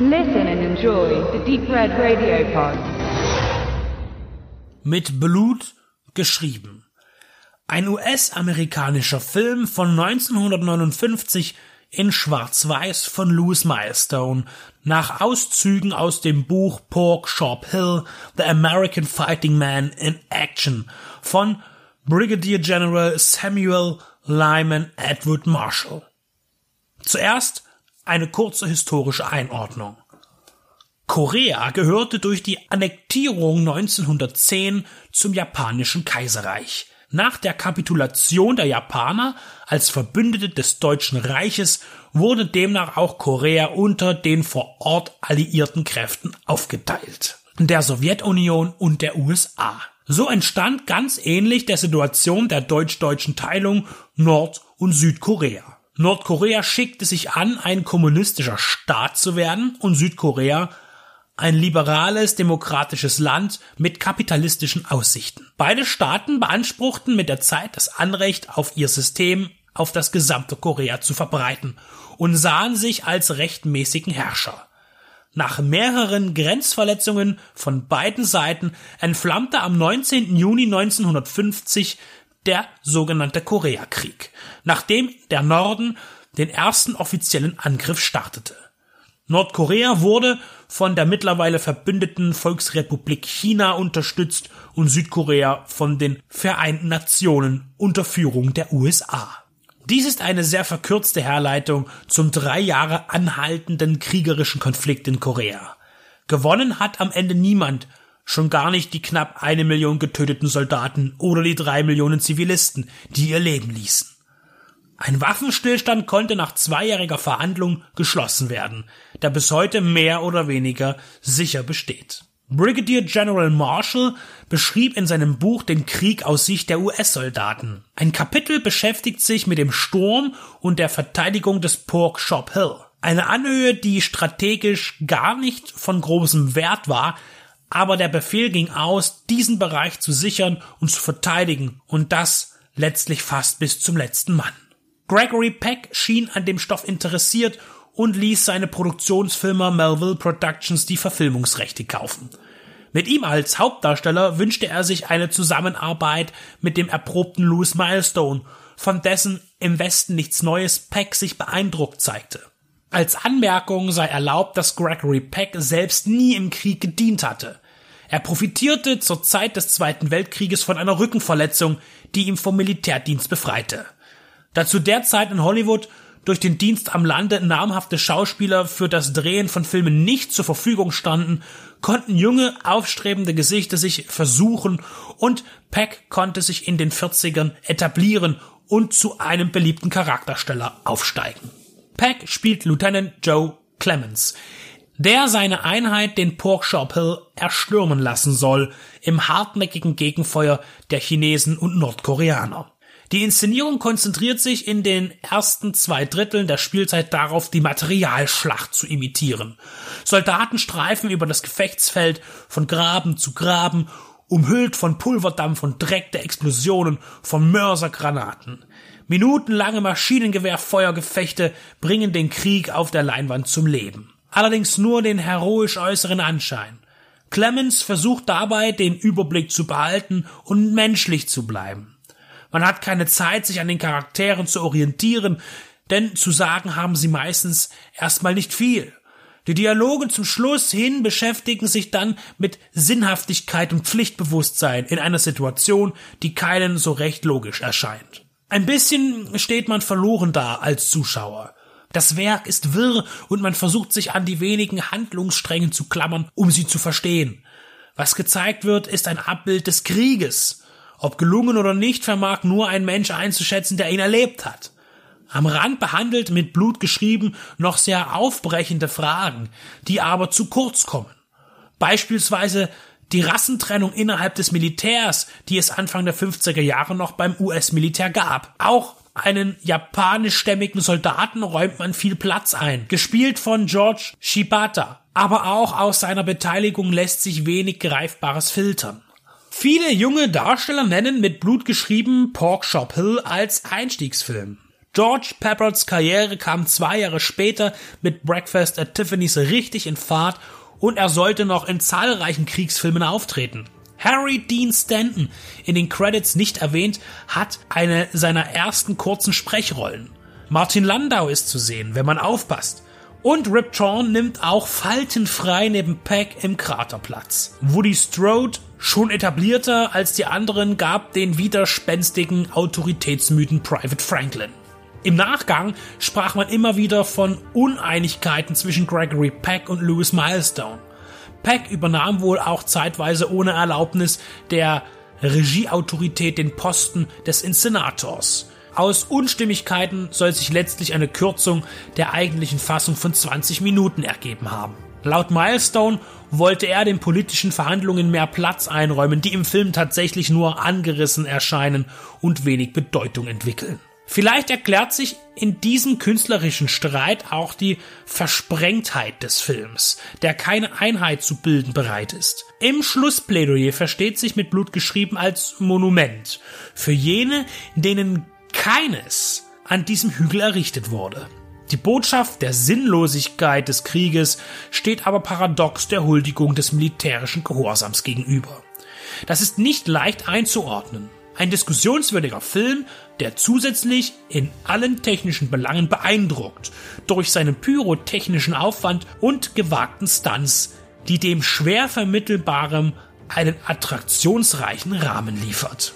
Listen and enjoy the Deep Red Radio Pod. Mit Blut geschrieben. Ein US-amerikanischer Film von 1959 in Schwarz-Weiß von Louis Milestone nach Auszügen aus dem Buch Pork Shop Hill, The American Fighting Man in Action von Brigadier General Samuel Lyman Edward Marshall. Zuerst eine kurze historische Einordnung. Korea gehörte durch die Annektierung 1910 zum japanischen Kaiserreich. Nach der Kapitulation der Japaner als Verbündete des Deutschen Reiches wurde demnach auch Korea unter den vor Ort alliierten Kräften aufgeteilt. Der Sowjetunion und der USA. So entstand ganz ähnlich der Situation der deutsch-deutschen Teilung Nord- und Südkorea. Nordkorea schickte sich an, ein kommunistischer Staat zu werden und Südkorea ein liberales, demokratisches Land mit kapitalistischen Aussichten. Beide Staaten beanspruchten mit der Zeit das Anrecht auf ihr System auf das gesamte Korea zu verbreiten und sahen sich als rechtmäßigen Herrscher. Nach mehreren Grenzverletzungen von beiden Seiten entflammte am 19. Juni 1950 der sogenannte Koreakrieg, nachdem der Norden den ersten offiziellen Angriff startete. Nordkorea wurde von der mittlerweile verbündeten Volksrepublik China unterstützt und Südkorea von den Vereinten Nationen unter Führung der USA. Dies ist eine sehr verkürzte Herleitung zum drei Jahre anhaltenden kriegerischen Konflikt in Korea. Gewonnen hat am Ende niemand, schon gar nicht die knapp eine Million getöteten Soldaten oder die drei Millionen Zivilisten, die ihr Leben ließen. Ein Waffenstillstand konnte nach zweijähriger Verhandlung geschlossen werden, der bis heute mehr oder weniger sicher besteht. Brigadier General Marshall beschrieb in seinem Buch den Krieg aus Sicht der US-Soldaten. Ein Kapitel beschäftigt sich mit dem Sturm und der Verteidigung des Pork Shop Hill. Eine Anhöhe, die strategisch gar nicht von großem Wert war, aber der Befehl ging aus, diesen Bereich zu sichern und zu verteidigen, und das letztlich fast bis zum letzten Mann. Gregory Peck schien an dem Stoff interessiert und ließ seine Produktionsfirma Melville Productions die Verfilmungsrechte kaufen. Mit ihm als Hauptdarsteller wünschte er sich eine Zusammenarbeit mit dem erprobten Louis Milestone, von dessen im Westen nichts Neues Peck sich beeindruckt zeigte. Als Anmerkung sei erlaubt, dass Gregory Peck selbst nie im Krieg gedient hatte. Er profitierte zur Zeit des Zweiten Weltkrieges von einer Rückenverletzung, die ihm vom Militärdienst befreite. Da zu der Zeit in Hollywood durch den Dienst am Lande namhafte Schauspieler für das Drehen von Filmen nicht zur Verfügung standen, konnten junge, aufstrebende Gesichter sich versuchen und Peck konnte sich in den 40ern etablieren und zu einem beliebten Charaktersteller aufsteigen. Peck spielt Lieutenant Joe Clemens, der seine Einheit den Porkshop Hill erstürmen lassen soll im hartnäckigen Gegenfeuer der Chinesen und Nordkoreaner. Die Inszenierung konzentriert sich in den ersten zwei Dritteln der Spielzeit darauf, die Materialschlacht zu imitieren. Soldaten streifen über das Gefechtsfeld von Graben zu Graben, umhüllt von Pulverdampf und Dreck der Explosionen von Mörsergranaten. Minutenlange Maschinengewehrfeuergefechte bringen den Krieg auf der Leinwand zum Leben. Allerdings nur den heroisch äußeren Anschein. Clemens versucht dabei, den Überblick zu behalten und menschlich zu bleiben. Man hat keine Zeit, sich an den Charakteren zu orientieren, denn zu sagen haben sie meistens erstmal nicht viel. Die Dialoge zum Schluss hin beschäftigen sich dann mit Sinnhaftigkeit und Pflichtbewusstsein in einer Situation, die keinen so recht logisch erscheint. Ein bisschen steht man verloren da als Zuschauer. Das Werk ist wirr und man versucht sich an die wenigen Handlungsstränge zu klammern, um sie zu verstehen. Was gezeigt wird, ist ein Abbild des Krieges, ob gelungen oder nicht, vermag nur ein Mensch einzuschätzen, der ihn erlebt hat. Am Rand behandelt, mit Blut geschrieben, noch sehr aufbrechende Fragen, die aber zu kurz kommen. Beispielsweise die Rassentrennung innerhalb des Militärs, die es Anfang der 50er Jahre noch beim US-Militär gab. Auch einen japanischstämmigen Soldaten räumt man viel Platz ein, gespielt von George Shibata. Aber auch aus seiner Beteiligung lässt sich wenig Greifbares filtern. Viele junge Darsteller nennen mit Blut geschrieben Pork Shop Hill als Einstiegsfilm. George Pepperds Karriere kam zwei Jahre später mit Breakfast at Tiffany's richtig in Fahrt und er sollte noch in zahlreichen Kriegsfilmen auftreten. Harry Dean Stanton, in den Credits nicht erwähnt, hat eine seiner ersten kurzen Sprechrollen. Martin Landau ist zu sehen, wenn man aufpasst. Und Rip Torn nimmt auch faltenfrei neben Peck im Krater Platz. Woody Strode, schon etablierter als die anderen, gab den widerspenstigen Autoritätsmythen Private Franklin. Im Nachgang sprach man immer wieder von Uneinigkeiten zwischen Gregory Peck und Louis Milestone. Peck übernahm wohl auch zeitweise ohne Erlaubnis der Regieautorität den Posten des Inszenators. Aus Unstimmigkeiten soll sich letztlich eine Kürzung der eigentlichen Fassung von 20 Minuten ergeben haben. Laut Milestone wollte er den politischen Verhandlungen mehr Platz einräumen, die im Film tatsächlich nur angerissen erscheinen und wenig Bedeutung entwickeln. Vielleicht erklärt sich in diesem künstlerischen Streit auch die Versprengtheit des Films, der keine Einheit zu bilden bereit ist. Im Schlussplädoyer versteht sich mit Blut geschrieben als Monument für jene, denen keines an diesem Hügel errichtet wurde. Die Botschaft der Sinnlosigkeit des Krieges steht aber paradox der Huldigung des militärischen Gehorsams gegenüber. Das ist nicht leicht einzuordnen. Ein diskussionswürdiger Film, der zusätzlich in allen technischen Belangen beeindruckt durch seinen pyrotechnischen Aufwand und gewagten Stunts, die dem schwer vermittelbaren einen attraktionsreichen Rahmen liefert.